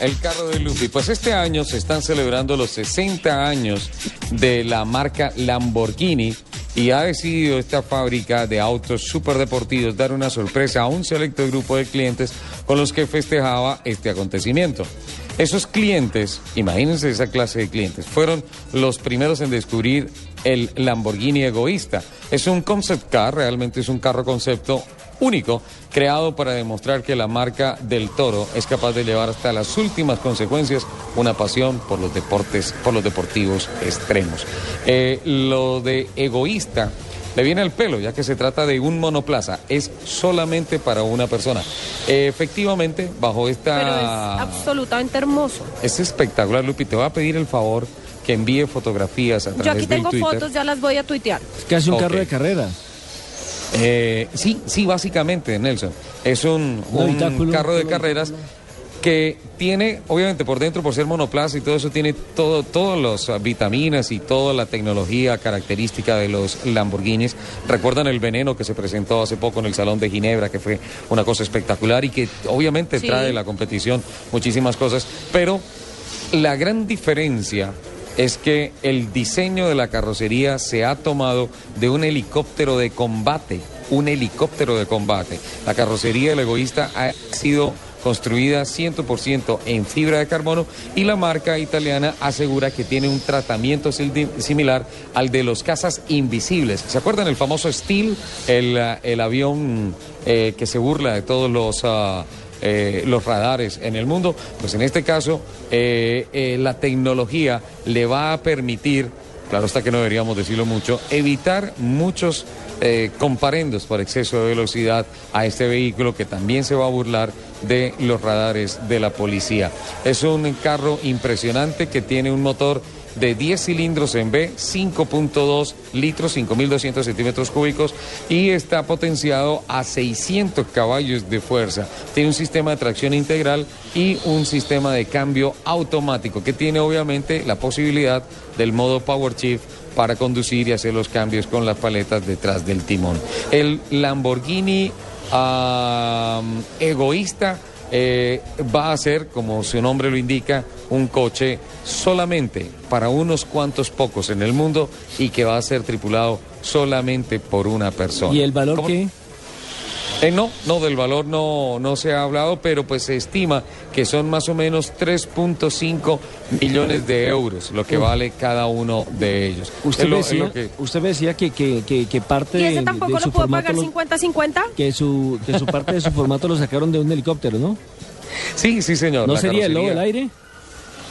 El carro de Luffy. Pues este año se están celebrando los 60 años de la marca Lamborghini y ha decidido esta fábrica de autos superdeportivos dar una sorpresa a un selecto grupo de clientes con los que festejaba este acontecimiento. Esos clientes, imagínense esa clase de clientes, fueron los primeros en descubrir el Lamborghini egoísta. Es un concept car, realmente es un carro concepto único, creado para demostrar que la marca del toro es capaz de llevar hasta las últimas consecuencias una pasión por los deportes, por los deportivos extremos. Eh, lo de egoísta le viene al pelo, ya que se trata de un monoplaza, es solamente para una persona. Efectivamente, bajo esta... Pero es absolutamente hermoso. Es espectacular, Lupi. Te voy a pedir el favor que envíe fotografías a través Yo aquí del tengo Twitter. fotos, ya las voy a tuitear. Es casi un carro de carreras. Eh, sí, sí, básicamente, Nelson. Es un, Un un habitáculo, carro de carreras que tiene, obviamente por dentro, por ser monoplaza y todo eso, tiene todo, todas las vitaminas y toda la tecnología característica de los Lamborghinis. Recuerdan el veneno que se presentó hace poco en el Salón de Ginebra, que fue una cosa espectacular y que obviamente Sí. trae la competición muchísimas cosas, pero la gran diferencia es que el diseño de la carrocería se ha tomado de un helicóptero de combate, un helicóptero de combate. La carrocería del egoísta ha sido construida 100% en fibra de carbono y la marca italiana asegura que tiene un tratamiento similar al de los cazas invisibles. ¿Se acuerdan el famoso Steel, el, ah, el avión eh, que se burla de todos los... ah, eh, los radares en el mundo, pues en este caso eh, eh, la tecnología le va a permitir, claro está que no deberíamos decirlo mucho, evitar muchos comparendos por exceso de velocidad a este vehículo que también se va a burlar de los radares de la policía. Es un carro impresionante que tiene un motor de 10 cilindros en B, 5.2 litros, 5.200 centímetros cúbicos y está potenciado a 600 caballos de fuerza. Tiene un sistema de tracción integral y un sistema de cambio automático que tiene obviamente la posibilidad del modo Power Shift para conducir y hacer los cambios con las paletas detrás del timón. El Lamborghini ah, egoísta eh, va a ser, como su nombre lo indica, un coche solamente para unos cuantos pocos en el mundo y que va a ser tripulado solamente por una persona. ¿Y el valor ¿Cómo? qué? Eh, no, no, del valor no, no se ha hablado, pero pues se estima que son más o menos 3.5 millones de euros lo que vale cada uno de ellos. Usted Es lo- me es decía, lo que- usted me decía que, que, que, que parte ¿Y de, ese de tampoco su lo puedo formato pagar lo- 50-50? que su que su parte de su formato lo sacaron de un helicóptero, ¿no? Sí, sí, señor. ¿No sería el lobo del carrocería. aire?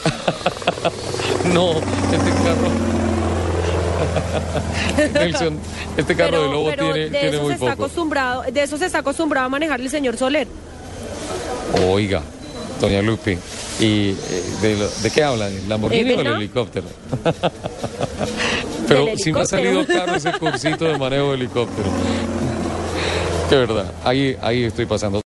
No, este carro. Nelson, este carro de lobo pero tiene, de tiene eso muy se está poco. acostumbrado, de eso se está acostumbrado a manejar el señor Soler. Oiga, doña Lupi, ¿y eh, de, lo- de qué habla? ¿Del Lamborghini o ¿verdad? helicóptero? Pero Del si me ha salido helicóptero. caro ese cursito de manejo de helicóptero. Que verdad, ahí, ahí estoy pasando.